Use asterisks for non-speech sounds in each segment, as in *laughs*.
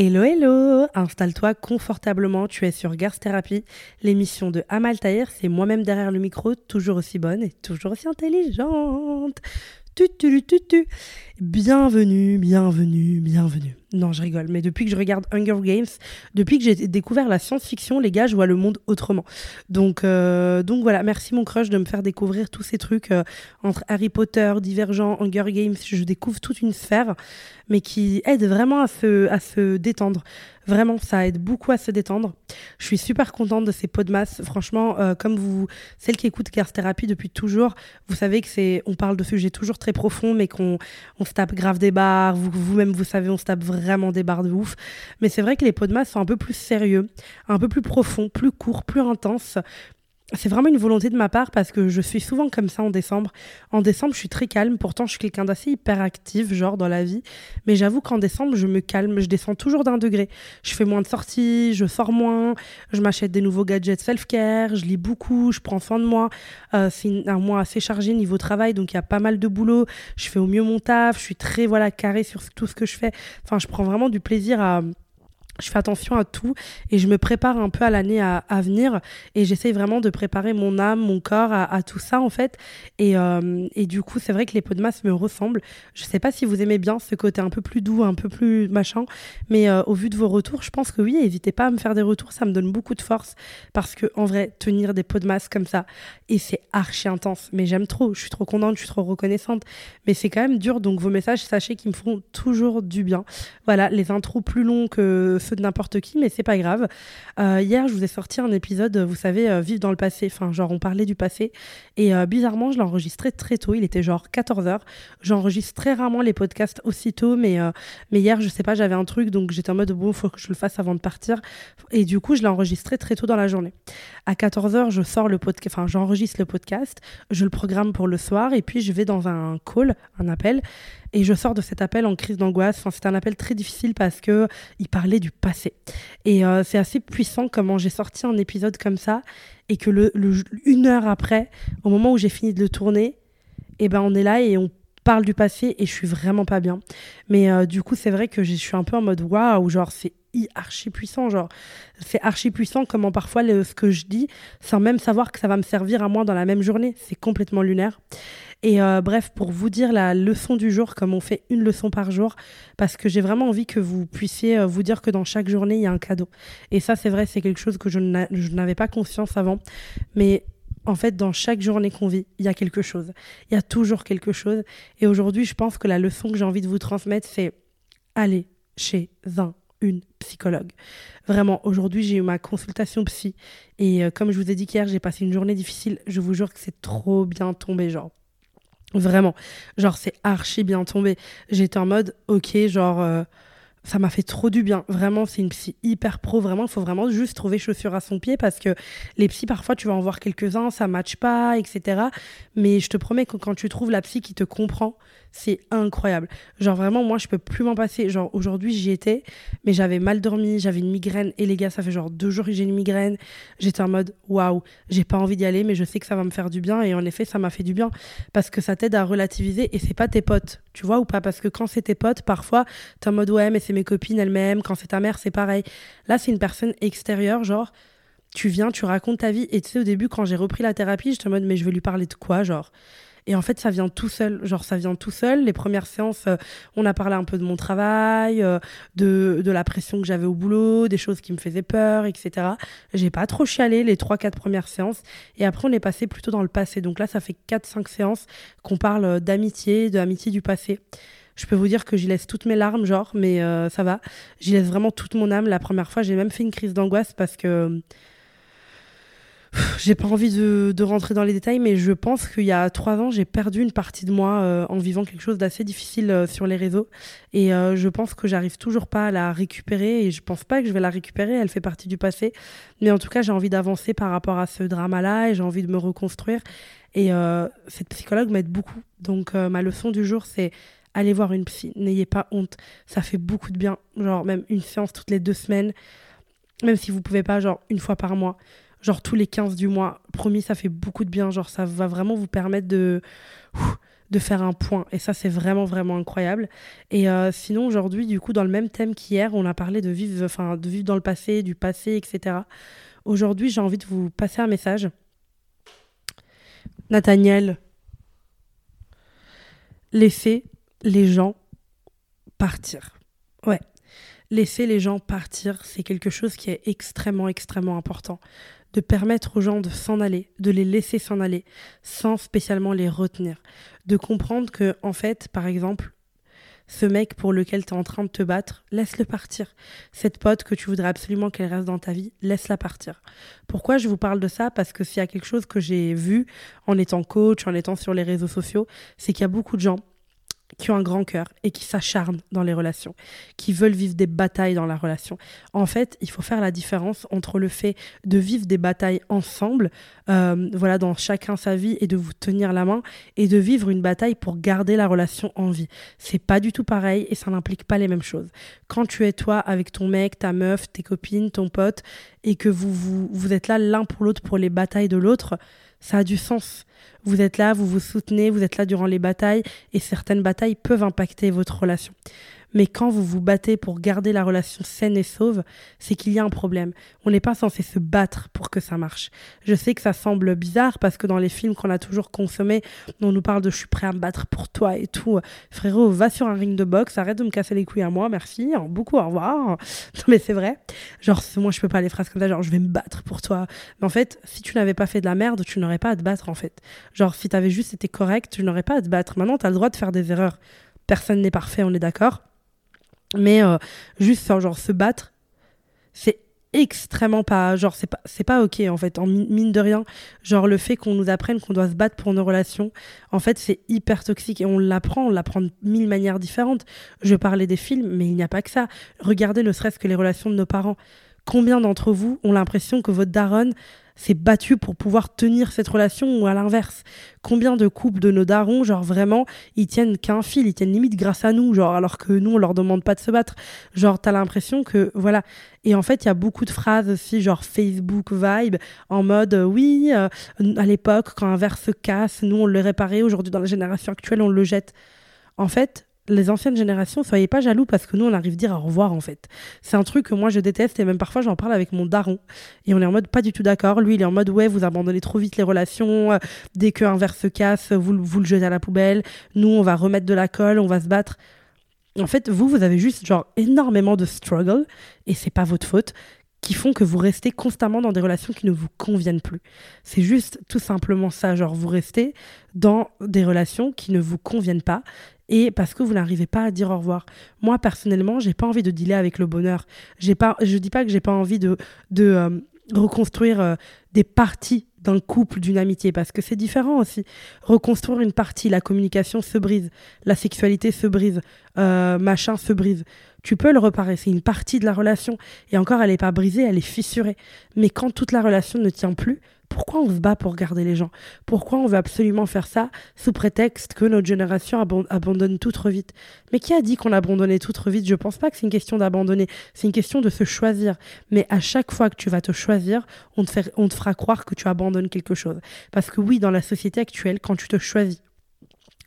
Hello, hello Installe-toi confortablement, tu es sur Garce Thérapie, l'émission de Amal Tahir, c'est moi-même derrière le micro, toujours aussi bonne et toujours aussi intelligente. Bienvenue, bienvenue, bienvenue. Non, je rigole, mais depuis que je regarde Hunger Games, depuis que j'ai découvert la science-fiction, les gars, je vois le monde autrement. Donc, euh, donc voilà, merci mon crush de me faire découvrir tous ces trucs euh, entre Harry Potter, Divergent, Hunger Games. Je découvre toute une sphère, mais qui aide vraiment à se, à se détendre. Vraiment, ça aide beaucoup à se détendre. Je suis super contente de ces pots de masse. Franchement, euh, comme vous, celles qui écoutent Cars Thérapie depuis toujours, vous savez que c'est, on parle de sujets toujours très profonds, mais qu'on on se tape grave des barres. Vous, vous-même, vous savez, on se tape vraiment des barres de ouf. Mais c'est vrai que les pots de masse sont un peu plus sérieux, un peu plus profonds, plus courts, plus intenses, c'est vraiment une volonté de ma part parce que je suis souvent comme ça en décembre. En décembre, je suis très calme. Pourtant, je suis quelqu'un d'assez hyperactif, genre dans la vie. Mais j'avoue qu'en décembre, je me calme. Je descends toujours d'un degré. Je fais moins de sorties, je sors moins, je m'achète des nouveaux gadgets self-care, je lis beaucoup, je prends soin de moi. Euh, c'est un mois assez chargé niveau travail, donc il y a pas mal de boulot. Je fais au mieux mon taf. Je suis très voilà carré sur tout ce que je fais. Enfin, je prends vraiment du plaisir à je fais attention à tout et je me prépare un peu à l'année à, venir et j'essaye vraiment de préparer mon âme, mon corps à, tout ça en fait. Et, euh, et du coup, c'est vrai que les pots de masse me ressemblent. Je sais pas si vous aimez bien ce côté un peu plus doux, un peu plus machin, mais euh, au vu de vos retours, je pense que oui, n'hésitez pas à me faire des retours, ça me donne beaucoup de force parce que en vrai, tenir des pots de masse comme ça, et c'est archi intense, mais j'aime trop, je suis trop contente, je suis trop reconnaissante, mais c'est quand même dur, donc vos messages, sachez qu'ils me font toujours du bien. Voilà, les intros plus longs que de n'importe qui, mais c'est pas grave. Euh, hier, je vous ai sorti un épisode, vous savez, euh, Vivre dans le passé. Enfin, genre, on parlait du passé. Et euh, bizarrement, je l'ai enregistré très tôt. Il était genre 14h. J'enregistre très rarement les podcasts aussitôt, mais, mais hier, je sais pas, j'avais un truc, donc j'étais en mode, bon, faut que je le fasse avant de partir. Et du coup, je l'ai enregistré très tôt dans la journée. À 14h, je sors le podcast, enfin, j'enregistre le podcast, je le programme pour le soir, et puis je vais dans un call, un appel, et je sors de cet appel en crise d'angoisse. Enfin, c'était un appel très difficile parce que il parlait du passé. Et euh, c'est assez puissant comment j'ai sorti un épisode comme ça et que une heure après, au moment où j'ai fini de le tourner, eh ben on est là et on parle du passé et je suis vraiment pas bien. Mais euh, du coup, c'est vrai que je suis un peu en mode waouh, genre c'est archi puissant, genre c'est archi puissant comment parfois ce que je dis, sans même savoir que ça va me servir à moi dans la même journée, c'est complètement lunaire. Et euh, bref, pour vous dire la leçon du jour, comme on fait une leçon par jour, parce que j'ai vraiment envie que vous puissiez euh, vous dire que dans chaque journée, il y a un cadeau. Et ça, c'est vrai, c'est quelque chose que je n'avais pas conscience avant. Mais en fait, dans chaque journée qu'on vit, il y a quelque chose. Il y a toujours quelque chose. Et aujourd'hui, je pense que la leçon que j'ai envie de vous transmettre, c'est aller chez un, une psychologue. Vraiment, aujourd'hui, j'ai eu ma consultation psy. Et euh, comme je vous ai dit qu'hier, j'ai passé une journée difficile. Je vous jure que c'est trop bien tombé, genre. Vraiment. Genre, c'est archi bien tombé. J'étais en mode, ok, genre, euh, ça m'a fait trop du bien. Vraiment, c'est une psy hyper pro. Vraiment, il faut vraiment juste trouver chaussure à son pied parce que les psys, parfois, tu vas en voir quelques-uns, ça matche pas, etc. Mais je te promets que quand tu trouves la psy qui te comprend, c'est incroyable. Genre vraiment, moi, je peux plus m'en passer. Genre aujourd'hui, j'y étais, mais j'avais mal dormi, j'avais une migraine. Et les gars, ça fait genre deux jours que j'ai une migraine. J'étais en mode, waouh, j'ai pas envie d'y aller, mais je sais que ça va me faire du bien. Et en effet, ça m'a fait du bien parce que ça t'aide à relativiser. Et c'est pas tes potes, tu vois ou pas? Parce que quand c'est tes potes, parfois, t'es en mode, ouais, mais c'est mes copines elles-mêmes. Quand c'est ta mère, c'est pareil. Là, c'est une personne extérieure, genre tu viens, tu racontes ta vie. Et tu sais, au début, quand j'ai repris la thérapie, j'étais en mode, mais je vais lui parler de quoi, genre? Et en fait, ça vient tout seul. Genre, ça vient tout seul. Les premières séances, euh, on a parlé un peu de mon travail, euh, de, la pression que j'avais au boulot, des choses qui me faisaient peur, etc. J'ai pas trop chialé les 3-4 premières séances. Et après, on est passé plutôt dans le passé. Donc là, ça fait 4-5 séances qu'on parle euh, d'amitié, de l'amitié du passé. Je peux vous dire que j'y laisse toutes mes larmes, genre, mais ça va. J'y laisse vraiment toute mon âme. La première fois, j'ai même fait une crise d'angoisse parce que j'ai pas envie de, rentrer dans les détails, mais je pense qu'il y a trois ans, j'ai perdu une partie de moi euh, en vivant quelque chose d'assez difficile euh, sur les réseaux. Et euh, je pense que j'arrive toujours pas à la récupérer et je pense pas que je vais la récupérer. Elle fait partie du passé. Mais en tout cas, j'ai envie d'avancer par rapport à ce drama-là et j'ai envie de me reconstruire. Et cette psychologue m'aide beaucoup. Donc, ma leçon du jour, c'est allez voir une psy. N'ayez pas honte. Ça fait beaucoup de bien. Genre, même une séance toutes les deux semaines. Même si vous pouvez pas, genre, une fois par mois genre tous les 15 du mois. Promis, ça fait beaucoup de bien. Genre, ça va vraiment vous permettre de, faire un point. Et ça, c'est vraiment, vraiment incroyable. Et euh, sinon, aujourd'hui, du coup, dans le même thème qu'hier, on a parlé de vivre, enfin, de vivre dans le passé, du passé, etc. Aujourd'hui, j'ai envie de vous passer un message. Nathaniel, laissez les gens partir. Ouais. Laisser les gens partir, c'est quelque chose qui est extrêmement, extrêmement important de permettre aux gens de s'en aller, de les laisser s'en aller, sans spécialement les retenir. De comprendre que, en fait, par exemple, ce mec pour lequel tu es en train de te battre, laisse-le partir. Cette pote que tu voudrais absolument qu'elle reste dans ta vie, laisse-la partir. Pourquoi je vous parle de ça? Parce que s'il y a quelque chose que j'ai vu en étant coach, en étant sur les réseaux sociaux, c'est qu'il y a beaucoup de gens qui ont un grand cœur et qui s'acharnent dans les relations, qui veulent vivre des batailles dans la relation. En fait, il faut faire la différence entre le fait de vivre des batailles ensemble, euh, voilà, dans chacun sa vie et de vous tenir la main, et de vivre une bataille pour garder la relation en vie. C'est pas du tout pareil et ça n'implique pas les mêmes choses. Quand tu es toi avec ton mec, ta meuf, tes copines, ton pote, et que vous, vous, vous êtes là l'un pour l'autre pour les batailles de l'autre, ça a du sens. Vous êtes là, vous vous soutenez, vous êtes là durant les batailles, et certaines batailles peuvent impacter votre relation. Mais quand vous vous battez pour garder la relation saine et sauve, c'est qu'il y a un problème. On n'est pas censé se battre pour que ça marche. Je sais que ça semble bizarre parce que dans les films qu'on a toujours consommés, on nous parle de je suis prêt à me battre pour toi et tout. Frérot, va sur un ring de boxe, arrête de me casser les couilles à moi, merci, beaucoup au revoir. *laughs* Mais c'est vrai. Genre, moi je peux pas les phrases comme ça, genre je vais me battre pour toi. Mais en fait, si tu n'avais pas fait de la merde, tu n'aurais pas à te battre en fait. Genre, si tu avais juste été correct, tu n'aurais pas à te battre. Maintenant, tu as le droit de faire des erreurs. Personne n'est parfait, on est d'accord. Mais euh, juste genre se battre, c'est extrêmement pas genre c'est pas c'est pas ok en fait en mine de rien. Genre le fait qu'on nous apprenne qu'on doit se battre pour nos relations en fait c'est hyper toxique. Et on l'apprend on l'apprend de mille manières différentes. Je parlais des films mais il n'y a pas que ça. Regardez ne serait-ce que les relations de nos parents combien d'entre vous ont l'impression que votre daronne s'est battu pour pouvoir tenir cette relation ou à l'inverse? Combien de couples de nos darons, genre vraiment, ils tiennent qu'un fil, ils tiennent limite grâce à nous, genre alors que nous on leur demande pas de se battre? Genre t'as l'impression que voilà. Et en fait il y a beaucoup de phrases aussi genre Facebook vibe en mode euh, oui euh, à l'époque quand un verre se casse, nous on le réparait, aujourd'hui dans la génération actuelle on le jette. En fait les anciennes générations, soyez pas jaloux parce que nous, on arrive à dire au revoir en fait. C'est un truc que moi je déteste et même parfois j'en parle avec mon daron et on est en mode pas du tout d'accord. Lui, il est en mode ouais, vous abandonnez trop vite les relations. Dès qu'un verre se casse, vous, vous le jetez à la poubelle. Nous, on va remettre de la colle, on va se battre. En fait, vous, vous avez juste genre énormément de struggle et c'est pas votre faute qui font que vous restez constamment dans des relations qui ne vous conviennent plus. C'est juste tout simplement ça, genre vous restez dans des relations qui ne vous conviennent pas et parce que vous n'arrivez pas à dire au revoir. Moi personnellement, j'ai pas envie de dealer avec le bonheur. J'ai pas je dis pas que j'ai pas envie de de euh, reconstruire euh, des parties d'un couple, d'une amitié, parce que c'est différent aussi. Reconstruire une partie, la communication se brise, la sexualité se brise, euh, machin se brise. Tu peux le reparer, c'est une partie de la relation. Et encore, elle n'est pas brisée, elle est fissurée. Mais quand toute la relation ne tient plus, pourquoi on se bat pour garder les gens? Pourquoi on veut absolument faire ça sous prétexte que notre génération abandonne tout trop vite? Mais qui a dit qu'on abandonnait tout trop vite? Je pense pas que c'est une question d'abandonner, c'est une question de se choisir. Mais à chaque fois que tu vas te choisir, on te, on te fera croire que tu abandonnes quelque chose. Parce que oui, dans la société actuelle, quand tu te choisis,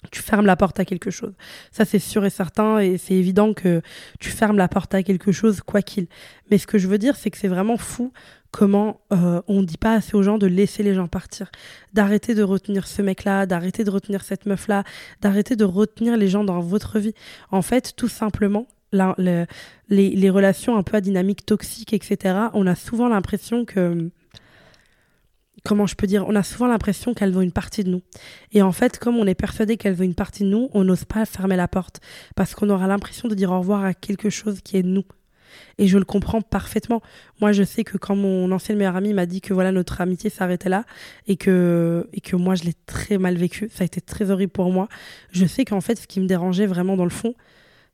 tu fermes la porte à quelque chose. Ça, c'est sûr et certain, et c'est évident que tu fermes la porte à quelque chose, quoi qu'il. Mais ce que je veux dire, c'est que c'est vraiment fou comment euh, on ne dit pas assez aux gens de laisser les gens partir, d'arrêter de retenir ce mec-là, d'arrêter de retenir cette meuf-là, d'arrêter de retenir les gens dans votre vie. En fait, tout simplement, les, les relations un peu à dynamique toxique, etc., on a souvent l'impression que comment je peux dire, on a souvent l'impression qu'elle veut une partie de nous. Et en fait, comme on est persuadé qu'elle veut une partie de nous, on n'ose pas fermer la porte parce qu'on aura l'impression de dire au revoir à quelque chose qui est nous. Et je le comprends parfaitement. Moi, je sais que quand mon ancienne meilleure amie m'a dit que voilà notre amitié s'arrêtait là et que et que moi je l'ai très mal vécu, ça a été très horrible pour moi. Je sais qu'en fait, ce qui me dérangeait vraiment dans le fond,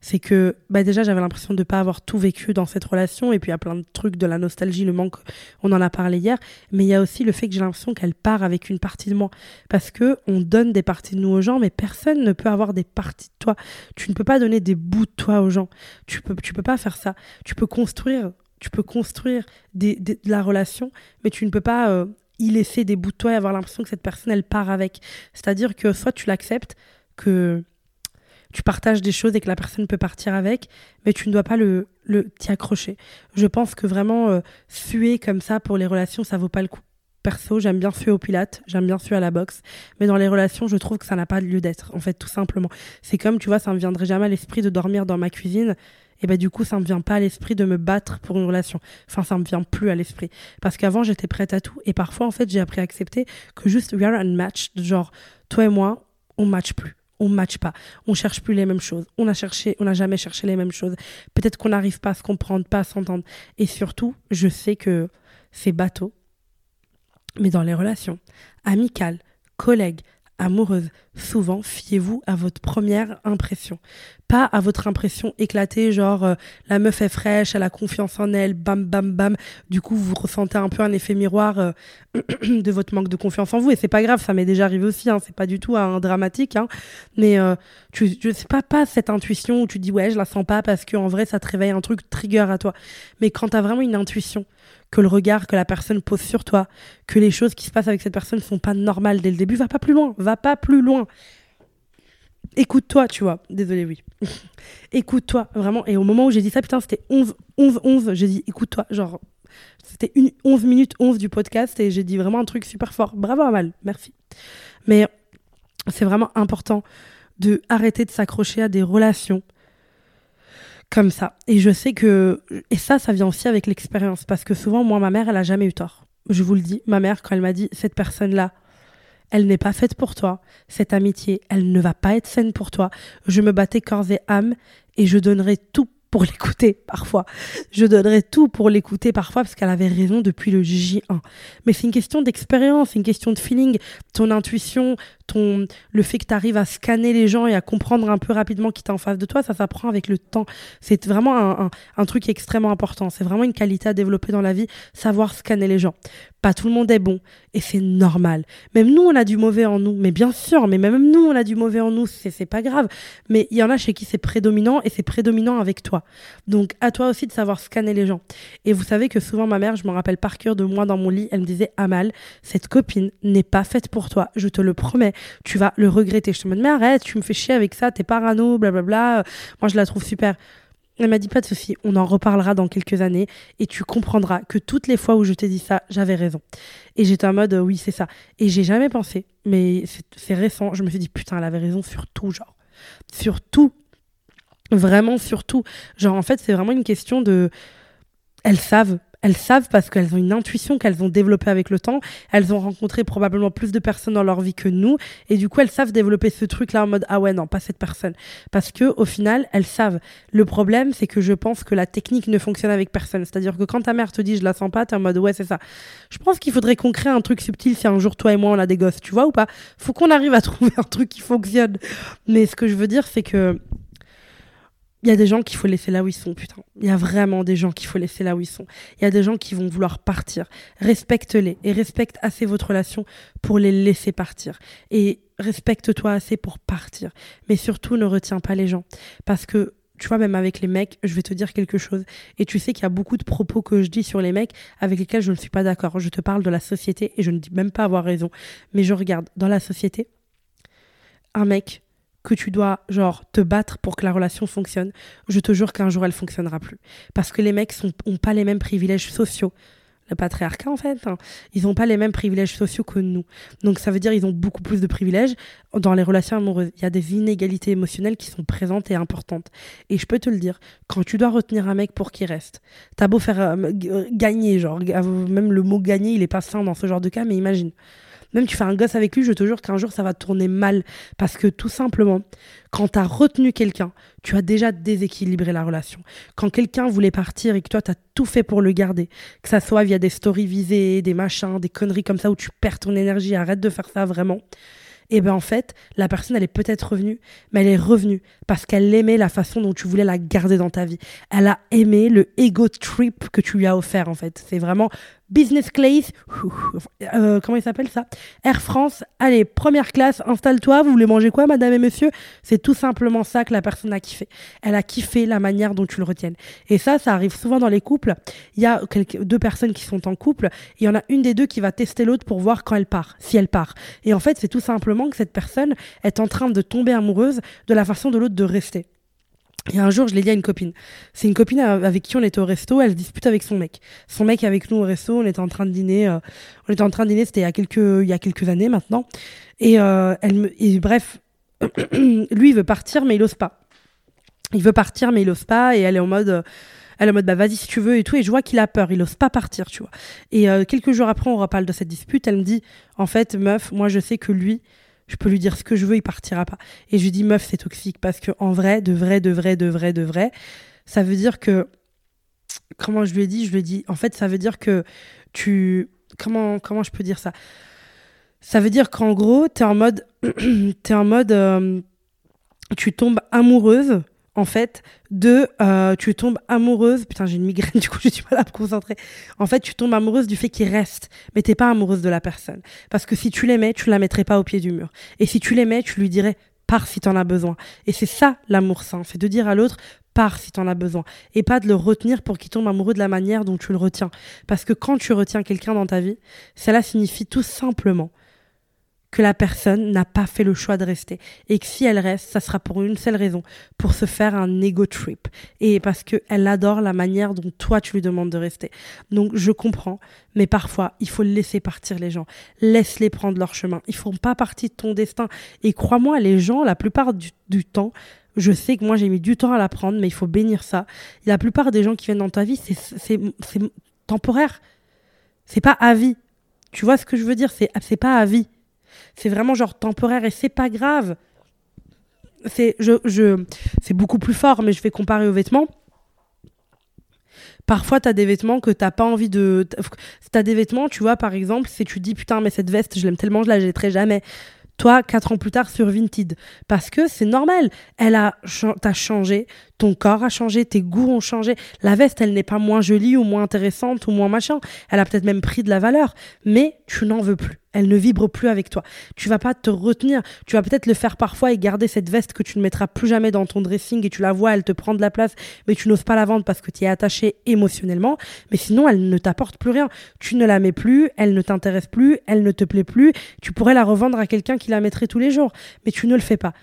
c'est que bah déjà j'avais l'impression de ne pas avoir tout vécu dans cette relation et puis il y a plein de trucs de la nostalgie le manque on en a parlé hier mais il y a aussi le fait que j'ai l'impression qu'elle part avec une partie de moi. Parce que on donne des parties de nous aux gens mais personne ne peut avoir des parties de toi. Tu ne peux pas donner des bouts de toi aux gens. Tu peux tu peux pas faire ça. Tu peux construire tu peux construire des, de la relation mais tu ne peux pas euh, y laisser des bouts de toi et avoir l'impression que cette personne elle part avec. C'est à dire que soit tu l'acceptes que tu partages des choses et que la personne peut partir avec, mais tu ne dois pas le, le t'y accrocher. Je pense que vraiment euh, suer comme ça pour les relations, ça vaut pas le coup. Perso, j'aime bien suer au pilate, j'aime bien suer à la boxe, mais dans les relations, je trouve que ça n'a pas lieu d'être, en fait, tout simplement. C'est comme, tu vois, ça me viendrait jamais à l'esprit de dormir dans ma cuisine, et ben du coup, ça me vient pas à l'esprit de me battre pour une relation. Enfin, ça me vient plus à l'esprit. Parce qu'avant, j'étais prête à tout, et parfois, en fait, j'ai appris à accepter que juste we are unmatched, genre, toi et moi, on match plus on match pas, on cherche plus les mêmes choses, on a cherché, on n'a jamais cherché les mêmes choses. Peut-être qu'on n'arrive pas à se comprendre, pas à s'entendre. Et surtout, je sais que c'est bateau, mais dans les relations amicales, collègues, amoureuses, souvent, fiez-vous à votre première impression. Pas à votre impression éclatée, genre euh, la meuf est fraîche, elle a confiance en elle, bam, bam, bam. Du coup, vous ressentez un peu un effet miroir euh, *clears throat* de votre manque de confiance en vous. Et c'est pas grave, ça m'est déjà arrivé aussi, hein, c'est pas du tout dramatique. Hein. Mais euh, je sais pas, pas cette intuition où tu dis ouais, je la sens pas parce qu'en vrai, ça te réveille un truc trigger à toi. Mais quand t'as vraiment une intuition, que le regard que la personne pose sur toi, que les choses qui se passent avec cette personne ne sont pas normales dès le début, va pas plus loin, va pas plus loin. Écoute-toi, tu vois. Désolé, oui. *laughs* écoute-toi, vraiment. Et au moment où j'ai dit ça, putain, c'était 11, 11, 11. J'ai dit, écoute-toi. Genre, c'était 11 minutes 11 du podcast et j'ai dit vraiment un truc super fort. Bravo, Amal. Merci. Mais c'est vraiment important de arrêter de s'accrocher à des relations comme ça. Et je sais que. Et ça, ça vient aussi avec l'expérience. Parce que souvent, moi, ma mère, elle a jamais eu tort. Je vous le dis, ma mère, quand elle m'a dit cette personne-là, elle n'est pas faite pour toi. Cette amitié, elle ne va pas être saine pour toi. Je me battais corps et âme et je donnerai tout pour l'écouter parfois. Je donnerais tout pour l'écouter parfois parce qu'elle avait raison depuis le J1. Mais c'est une question d'expérience, c'est une question de feeling, ton intuition, ton le fait que tu arrives à scanner les gens et à comprendre un peu rapidement qui est en face de toi, ça s'apprend avec le temps. C'est vraiment un, un truc extrêmement important. C'est vraiment une qualité à développer dans la vie, savoir scanner les gens. Pas tout le monde est bon et c'est normal. Même nous, on a du mauvais en nous. Mais bien sûr, mais même nous, on a du mauvais en nous. C'est pas grave. Mais il y en a chez qui c'est prédominant et c'est prédominant avec toi. Donc, à toi aussi de savoir scanner les gens. Et vous savez que souvent, ma mère, je me rappelle par cœur de moi dans mon lit, elle me disait Amal, cette copine n'est pas faite pour toi. Je te le promets. Tu vas le regretter. Je te dis, mais arrête, tu me fais chier avec ça, t'es parano, blablabla. Moi, je la trouve super. Elle m'a dit pas de souci, on en reparlera dans quelques années et tu comprendras que toutes les fois où je t'ai dit ça, j'avais raison. Et j'étais en mode oui, c'est ça. Et j'ai jamais pensé, mais c'est récent, je me suis dit putain, elle avait raison sur tout, genre. Sur tout. Vraiment sur tout. Genre en fait, c'est vraiment une question de. Elles savent elles savent parce qu'elles ont une intuition qu'elles ont développée avec le temps. Elles ont rencontré probablement plus de personnes dans leur vie que nous. Et du coup, elles savent développer ce truc-là en mode Ah ouais, non, pas cette personne. Parce que au final, elles savent. Le problème, c'est que je pense que la technique ne fonctionne avec personne. C'est-à-dire que quand ta mère te dit Je la sens pas, t'es en mode Ouais, c'est ça. Je pense qu'il faudrait qu'on crée un truc subtil si un jour toi et moi on a des gosses, tu vois ou pas? Faut qu'on arrive à *laughs* trouver un truc qui fonctionne. Mais ce que je veux dire, c'est que il y a des gens qu'il faut laisser là où ils sont, putain. Il y a vraiment des gens qu'il faut laisser là où ils sont. Il y a des gens qui vont vouloir partir. Respecte-les et respecte assez votre relation pour les laisser partir. Et respecte-toi assez pour partir. Mais surtout, ne retiens pas les gens. Parce que, tu vois, même avec les mecs, je vais te dire quelque chose. Et tu sais qu'il y a beaucoup de propos que je dis sur les mecs avec lesquels je ne suis pas d'accord. Je te parle de la société et je ne dis même pas avoir raison. Mais je regarde dans la société, un mec que tu dois genre te battre pour que la relation fonctionne, je te jure qu'un jour elle fonctionnera plus. Parce que les mecs n'ont pas les mêmes privilèges sociaux. Le patriarcat, en fait, hein. ils n'ont pas les mêmes privilèges sociaux que nous. Donc ça veut dire qu'ils ont beaucoup plus de privilèges dans les relations amoureuses. Il y a des inégalités émotionnelles qui sont présentes et importantes. Et je peux te le dire, quand tu dois retenir un mec pour qu'il reste, t'as beau faire euh, gagner, genre, même le mot gagner, il est pas sain dans ce genre de cas, mais imagine. Même tu fais un gosse avec lui, je te jure qu'un jour ça va tourner mal. Parce que tout simplement, quand tu as retenu quelqu'un, tu as déjà déséquilibré la relation. Quand quelqu'un voulait partir et que toi tu as tout fait pour le garder, que ça soit via des stories visées, des machins, des conneries comme ça où tu perds ton énergie, arrête de faire ça vraiment et eh ben en fait, la personne, elle est peut-être revenue, mais elle est revenue parce qu'elle aimait la façon dont tu voulais la garder dans ta vie. Elle a aimé le ego trip que tu lui as offert, en fait. C'est vraiment business class, euh, comment il s'appelle ça? Air France, allez, première classe, installe-toi, vous voulez manger quoi, madame et monsieur? C'est tout simplement ça que la personne a kiffé. Elle a kiffé la manière dont tu le retiennes. Et ça, ça arrive souvent dans les couples. Il y a deux personnes qui sont en couple, il y en a une des deux qui va tester l'autre pour voir quand elle part, si elle part. Et en fait, c'est tout simplement que cette personne est en train de tomber amoureuse de la façon de l'autre de rester. Et un jour, je l'ai dit à une copine. C'est une copine avec qui on était au resto, elle dispute avec son mec. Son mec avec nous au resto, on était en train de dîner. Euh, on était en train de dîner, c'était il y a quelques, années maintenant. Et, euh, elle me, bref, *clears throat* lui, il veut partir, mais il ose pas. Il veut partir, mais il ose pas. Et elle est en mode, elle est en mode, bah vas-y si tu veux et tout. Et je vois qu'il a peur, il ose pas partir, tu vois. Et euh, quelques jours après, on reparle de cette dispute. Elle me dit, en fait, meuf, moi je sais que lui, je peux lui dire ce que je veux, il partira pas. Et je lui dis, meuf, c'est toxique parce que en vrai, de vrai, de vrai, de vrai, de vrai, ça veut dire que. Comment je lui ai dit? Je lui ai dit, en fait, ça veut dire que tu. Comment, comment je peux dire ça? Ça veut dire qu'en gros, tu es en mode. *clears throat* es en mode. Euh, tu tombes amoureuse en fait, de euh, tu tombes amoureuse. Putain, j'ai une migraine, *laughs* du coup, je suis pas là pour concentrer. En fait, tu tombes amoureuse du fait qu'il reste, mais t'es pas amoureuse de la personne. Parce que si tu l'aimais, tu la mettrais pas au pied du mur. Et si tu l'aimais, tu lui dirais pars si t'en as besoin. Et c'est ça l'amour sain, c'est de dire à l'autre pars si t'en as besoin. Et pas de le retenir pour qu'il tombe amoureux de la manière dont tu le retiens. Parce que quand tu retiens quelqu'un dans ta vie, cela signifie tout simplement que la personne n'a pas fait le choix de rester et que si elle reste, ça sera pour une seule raison, pour se faire un ego trip et parce qu'elle adore la manière dont toi tu lui demandes de rester. Donc je comprends, mais parfois il faut laisser partir les gens, laisse-les prendre leur chemin. Ils font pas partie de ton destin et crois-moi, les gens, la plupart du, temps, je sais que moi j'ai mis du temps à l'apprendre, mais il faut bénir ça. La plupart des gens qui viennent dans ta vie, c'est temporaire, c'est pas à vie. Tu vois ce que je veux dire? C'est pas à vie c'est vraiment genre temporaire et c'est pas grave. C'est je, je, beaucoup plus fort, mais je vais comparer aux vêtements. Parfois, tu as des vêtements que t'as pas envie de. Tu as des vêtements, tu vois, par exemple, si tu dis putain, mais cette veste, je l'aime tellement, je la jetterai jamais toi, quatre ans plus tard, sur Vinted. Parce que c'est normal. Elle a, t'as changé, ton corps a changé, tes goûts ont changé. La veste, elle n'est pas moins jolie ou moins intéressante ou moins machin. Elle a peut-être même pris de la valeur, mais tu n'en veux plus. Elle ne vibre plus avec toi. Tu vas pas te retenir. Tu vas peut-être le faire parfois et garder cette veste que tu ne mettras plus jamais dans ton dressing et tu la vois, elle te prend de la place, mais tu n'oses pas la vendre parce que tu es attaché émotionnellement. Mais sinon, elle ne t'apporte plus rien. Tu ne la mets plus, elle ne t'intéresse plus, elle ne te plaît plus. Tu pourrais la revendre à quelqu'un qui la mettrait tous les jours, mais tu ne le fais pas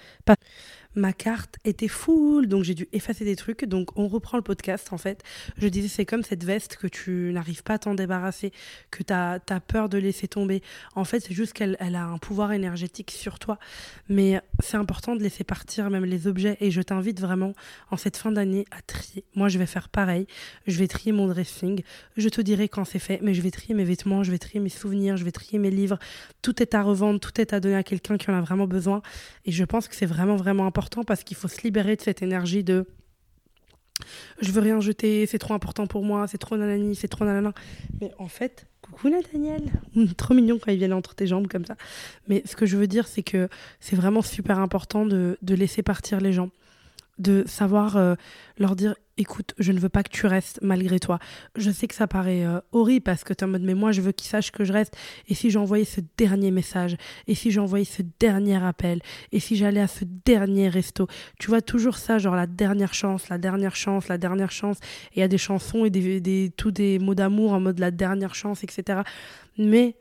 ma carte était full, donc j'ai dû effacer des trucs. Donc on reprend le podcast en fait. Je disais c'est comme cette veste que tu n'arrives pas à t'en débarrasser, que tu as, peur de laisser tomber. En fait c'est juste qu'elle elle a un pouvoir énergétique sur toi. Mais c'est important de laisser partir même les objets et je t'invite vraiment en cette fin d'année à trier. Moi je vais faire pareil. Je vais trier mon dressing. Je te dirai quand c'est fait, mais je vais trier mes vêtements, je vais trier mes souvenirs, je vais trier mes livres. Tout est à revendre, tout est à donner à quelqu'un qui en a vraiment besoin. Et je pense que c'est vraiment vraiment important parce qu'il faut se libérer de cette énergie de je veux rien jeter, c'est trop important pour moi, c'est trop nanani, c'est trop nanana. Mais en fait, coucou Nathaniel, *laughs* trop mignon quand ils viennent entre tes jambes comme ça. Mais ce que je veux dire, c'est que c'est vraiment super important de, de laisser partir les gens de savoir euh, leur dire écoute, je ne veux pas que tu restes malgré toi. Je sais que ça paraît euh, horrible parce que tu es en mode mais moi je veux qu'ils sachent que je reste. Et si j'envoyais ce dernier message? Et si j'envoyais ce dernier appel? Et si j'allais à ce dernier resto? Tu vois toujours ça, genre la dernière chance, la dernière chance, la dernière chance. Et il y a des chansons et des, des, tous des mots d'amour en mode la dernière chance, etc. Mais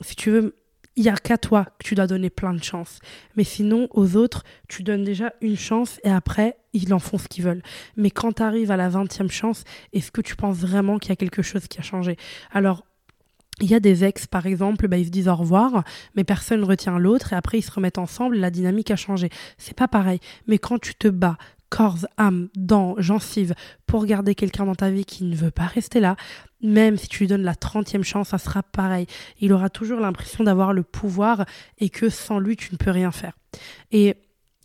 si tu veux il n'y a qu'à toi que tu dois donner plein de chances. Mais sinon, aux autres, tu donnes déjà une chance et après, ils en font ce qu'ils veulent. Mais quand tu arrives à la 20e chance, est-ce que tu penses vraiment qu'il y a quelque chose qui a changé? Alors, il y a des ex, par exemple, bah, ils se disent au revoir, mais personne ne retient l'autre, et après ils se remettent ensemble, la dynamique a changé. C'est pas pareil. Mais quand tu te bats, corps, âme, dents, gencives, pour garder quelqu'un dans ta vie qui ne veut pas rester là, même si tu lui donnes la 30e chance, ça sera pareil. Il aura toujours l'impression d'avoir le pouvoir et que sans lui, tu ne peux rien faire. Et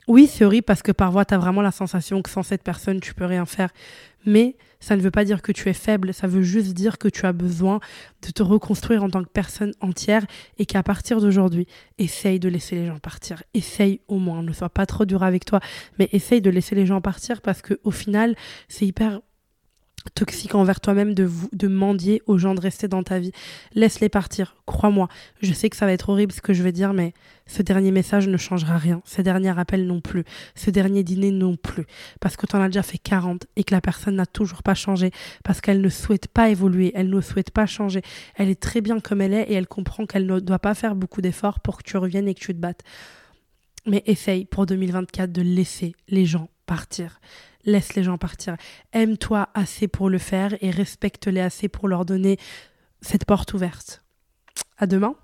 oui, c'est horrible parce que parfois, tu as vraiment la sensation que sans cette personne, tu peux rien faire. Mais ça ne veut pas dire que tu es faible, ça veut juste dire que tu as besoin de te reconstruire en tant que personne entière et qu'à partir d'aujourd'hui, essaye de laisser les gens partir. Essaye au moins, ne sois pas trop dur avec toi, mais essaye de laisser les gens partir parce que au final, c'est hyper toxique envers toi-même de, de mendier aux gens de rester dans ta vie. Laisse-les partir, crois-moi. Je sais que ça va être horrible ce que je vais dire, mais ce dernier message ne changera rien. Ce dernier appel non plus. Ce dernier dîner non plus. Parce que tu en as déjà fait 40 et que la personne n'a toujours pas changé. Parce qu'elle ne souhaite pas évoluer. Elle ne souhaite pas changer. Elle est très bien comme elle est et elle comprend qu'elle ne doit pas faire beaucoup d'efforts pour que tu reviennes et que tu te battes. Mais essaye pour 2024 de laisser les gens partir laisse les gens partir. Aime-toi assez pour le faire et respecte-les assez pour leur donner cette porte ouverte. À demain.